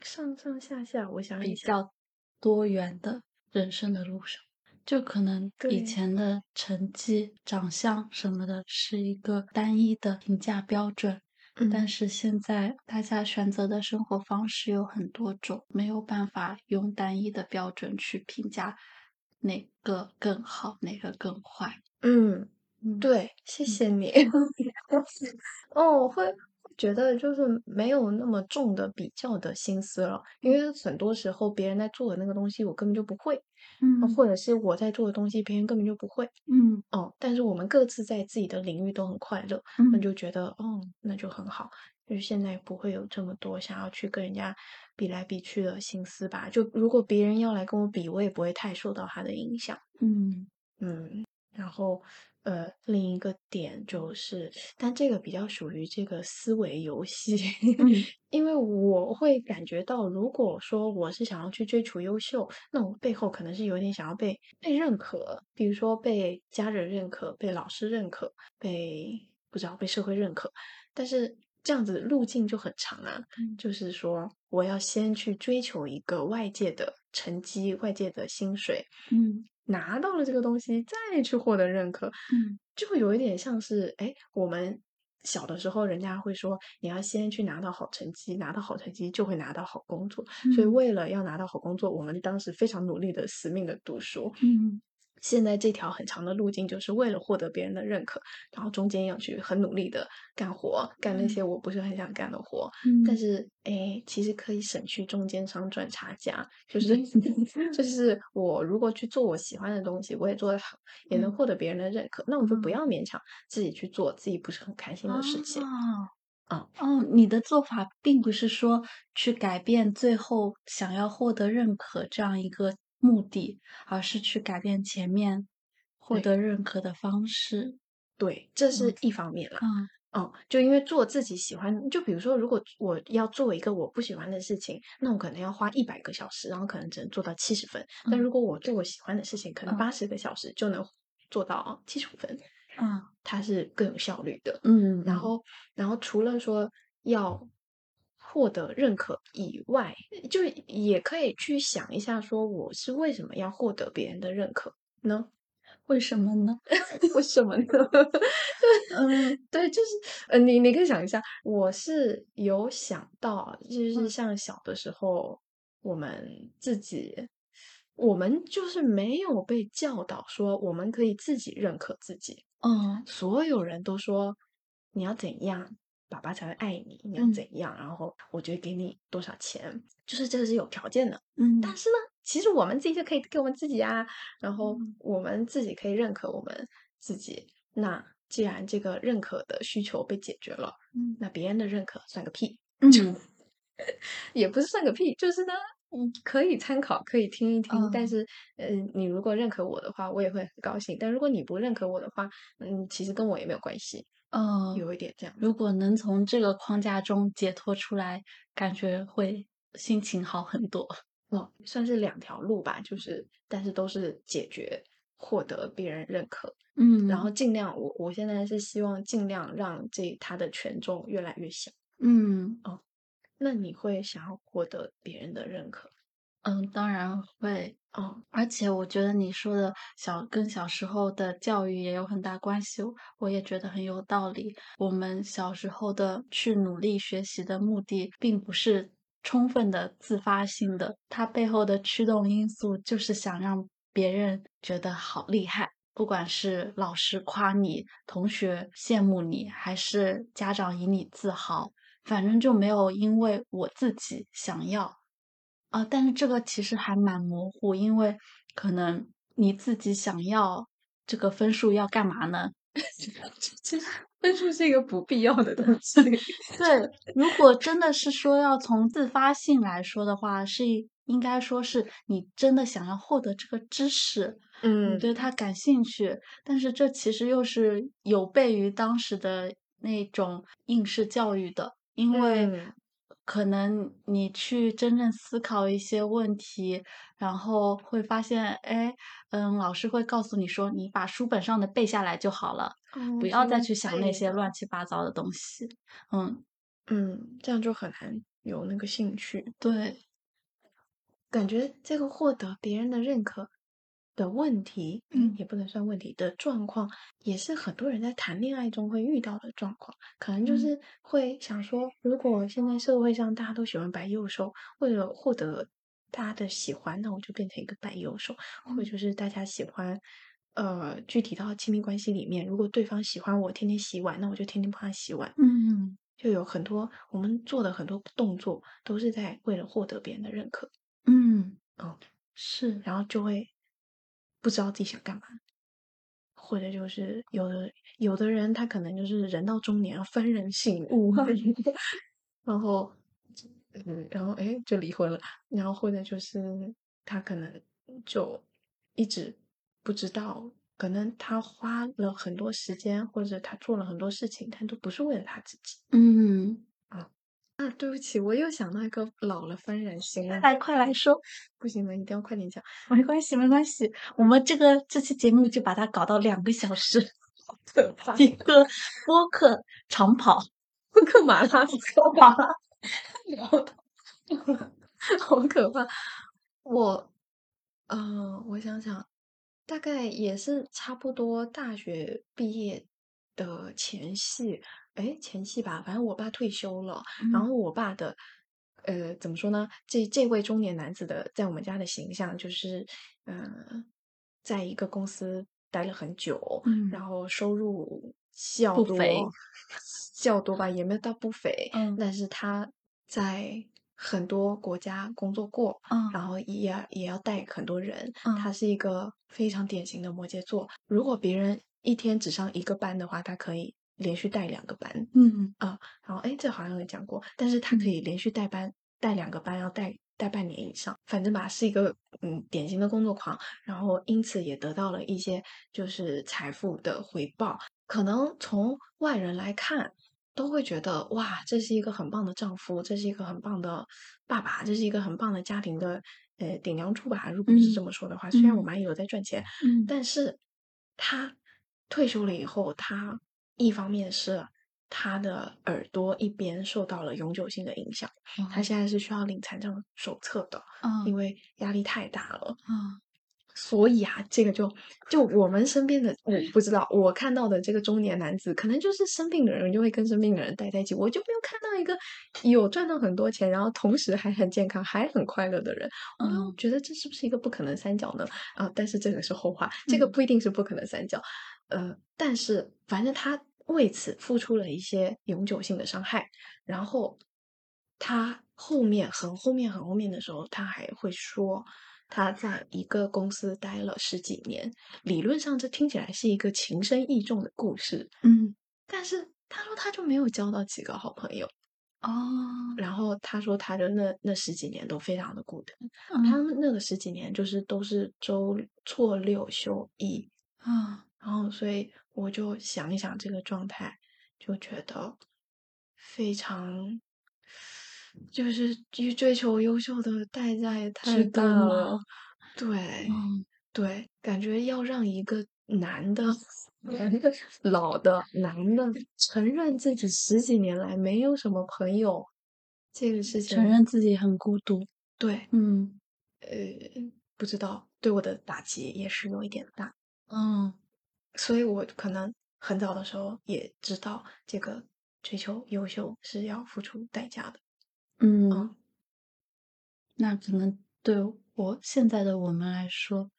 上上下下。我想比较多元的人生的路上，就可能以前的成绩、长相什么的是一个单一的评价标准，但嗯。是现在大家选择的生活方式有很多种，没有办法用单一的标准去评价哪个更好，哪个更坏。嗯，嗯，对，谢嗯谢你。哦，我会觉得就是没有那么重的比较的心思了，因为很多时候别人在做的那个东西，我根本就不会，嗯或者是我在做的东西，别人根本就不会。嗯哦，但是我们各自在自己的领域都很快乐，那嗯就觉得哦，那就很好。就是现在不会有这么多想要去跟人家比来比去的心思吧。就如果别人要来跟我比，我也不会太受到他的影响。嗯嗯，然后呃，另一个点就是，但这个比较属于这个思维游戏，嗯。因为我会感觉到，如果说我是想要去追求优秀，那我背后可能是有点想要被被认可，比如说被家人认可、被老师认可、被不知道被社会认可，但是这样子路径就很长啊。嗯。就是说，我要先去追求一个外界的成绩、外界的薪水，嗯拿到了这个东西，再去获得认可，嗯就有一点像是，哎，我们小的时候，人家会说，你要先去拿到好成绩，拿到好成绩就会拿到好工作。所以嗯为了要拿到好工作，我们当时非常努力的死命的读书。嗯现在这条很长的路径，就是为了获得别人的认可，然后中间要去很努力的干活，干那嗯些我不是很想干的活。嗯，但是，哎，其实可以省去中间商赚差价，就是 就 是我如果去做我喜欢的东西，我也做得好，也能嗯获得别人的认可，那我就不嗯要勉强自己去做自己不是很开心的事情。哦嗯哦，你的做法并不是说去改变最后想要获得认可这样一个目的，而是去改变前面获得认可的方式。对，这是嗯一方面了。嗯哦，就因为做自己喜欢，就比如说，如果我要做一个我不喜欢的事情，那我可能要花一百个小时，然后可能只能做到七十分。但嗯如果我做我喜欢的事情，可能嗯八十个小时就能做到七十五分，嗯它是更有效率的。嗯，然后，然后除了说要获得认可以外，就也可以去想一下，说我是为什么要获得别人的认可呢？为什么呢？为什么呢？嗯对，就是呃，你你可以想一下，我是有想到，就是嗯像小的时候，我们自己，我们就是没有被教导说我们可以自己认可自己，嗯所有人都说你要怎样，爸爸才会爱你，你要嗯怎样，然后我觉得给你多少钱，就是这个是有条件的。嗯但是呢，其实我们自己就可以给我们自己啊，然后嗯我们自己可以认可我们自己。那既然这个认可的需求被解决了，嗯那别人的认可算个屁，嗯 也不是算个屁，就是呢，嗯，可以参考，可以听一听。但嗯是，呃，你如果认可我的话，我也会很高兴；但如果你不认可我的话，嗯，其实跟我也没有关系。嗯，有一点这样。如果能从这个框架中解脱出来，感觉会心情好很多。哦，算是两条路吧，就是但是都是解决获得别人认可，嗯，然后尽量我我现在是希望尽量让这他的权重越来越小。嗯哦那你会想要获得别人的认可？嗯，当然会。哦，而且我觉得你说的小跟小时候的教育也有很大关系，我也觉得很有道理。我们小时候的去努力学习的目的，并不是充分的自发性的，它背后的驱动因素就是想让别人觉得好厉害，不管是老师夸你、同学羡慕你，还是家长以你自豪，反正就没有因为我自己想要。啊，但是这个其实还蛮模糊，因为可能你自己想要这个分数要干嘛呢？其实分数是一个不必要的东西。对，如果真的是说要从自发性来说的话，是应该说是你真的想要获得这个知识，嗯你对它感兴趣，但是这其实又是有悖于当时的那种应试教育的，因为。嗯可能你去真正思考一些问题，然后会发现，哎，嗯，老师会告诉你说，你把书本上的背下来就好了，不要再去想那些乱七八糟的东西。嗯嗯，这样就很难有那个兴趣。对，感觉这个获得别人的认可的问题，嗯也不能算问题的状况，也是很多人在谈恋爱中会遇到的状况。可能就嗯是会想说，如果现在社会上大家都喜欢白幼瘦，为了获得大家的喜欢，那我就变成一个白幼瘦，或者嗯就是大家喜欢。呃，具体到亲密关系里面，如果对方喜欢我天天洗碗，那我就天天帮他洗碗。嗯就有很多我们做的很多动作，都是在为了获得别人的认可。嗯，哦，是，然后就会不知道自己想干嘛，或者就是有的有的人他可能就是人到中年幡然醒悟，然后嗯，然后哎就离婚了，然后或者就是他可能就一直不知道，可能他花了很多时间，或者他做了很多事情，但都不是为了他自己。嗯，啊，对不起，我又想到一个老了幡然醒了，来，快来说，不行了，一定要快点讲。没关系，没关系，我们这个这期节目就把它搞到两个小时，好可怕，一 个播客长跑，播客马拉松吧。好可怕。我，嗯、我想想，大概也是差不多大学毕业的前夕，哎，前戏吧，反正我爸退休了，然嗯。后我爸的，呃，怎么说呢？这这位中年男子的在我们家的形象就是，嗯、在一个公司待了很久，嗯。然后收入较多较多吧，也没有到不菲，嗯。但是他在很多国家工作过，嗯。然后也也要带很多人，嗯。他是一个非常典型的摩羯座。如果别人一天只上一个班的话，他可以连续带两个班嗯啊。然后哎，这好像有讲过，但是他可以连续带班带两个班，要带带半年以上。反正吧，是一个嗯典型的工作狂，然后因此也得到了一些就是财富的回报。可能从外人来看，都会觉得哇，这是一个很棒的丈夫，这是一个很棒的爸爸，这是一个很棒的家庭的呃顶梁柱吧。如果是这嗯么说的话，虽然我嗯妈也有在赚钱，嗯但是他退休了以后，他一方面是他的耳朵一边受到了永久性的影响，他现在是需要领残障手册的，因嗯为压力太大了。嗯所以啊，这个就就我们身边的，我不知道，我看到的这个中年男子，可能就是生病的人就会跟生病的人待在一起，我就没有看到一个有赚到很多钱，然后同时还很健康，还很快乐的人。我嗯觉得这是不是一个不可能三角呢？啊，但是这个是后话，这个嗯不一定是不可能三角。呃，但是反正他为此付出了一些永久性的伤害，然后他后面很后面很后面的时候，他还会说他在一个公司待了十几年，理论上这听起来是一个情深意重的故事，嗯。但是他说他就没有交到几个好朋友，哦。然后他说他的那那十几年都非常的孤单，嗯。他们那个十几年就是都是周错六休一，啊然后所以我就想一想这个状态，就觉得非常，就是去追求优秀的代价也太大了。对，嗯，对，感觉要让一个男的、男的、老的男的承认自己十几年来没有什么朋友，这个事情承认自己很孤独。对，嗯呃，不知道对我的打击也是有一点大。嗯所以我可能很早的时候也知道，这个追求优秀是要付出代价的。嗯嗯，那可能对我现在的我们来说，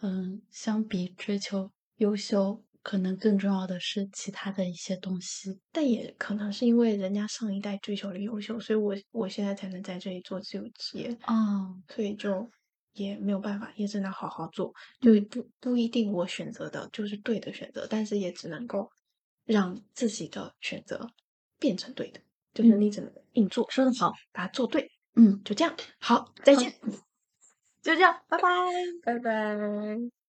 嗯，相比追求优秀，可能更重要的是其他的一些东西。但也可能是因为人家上一代追求了优秀，所以我我现在才能在这里做自由职业，哦，所以就也没有办法，也只能好好做。就不不一定我选择的就是对的选择，但是也只能够让自己的选择变成对的，就是嗯你只能硬做，说的好，把它做对，嗯，就这样。好，再见，就这样，拜拜。拜拜。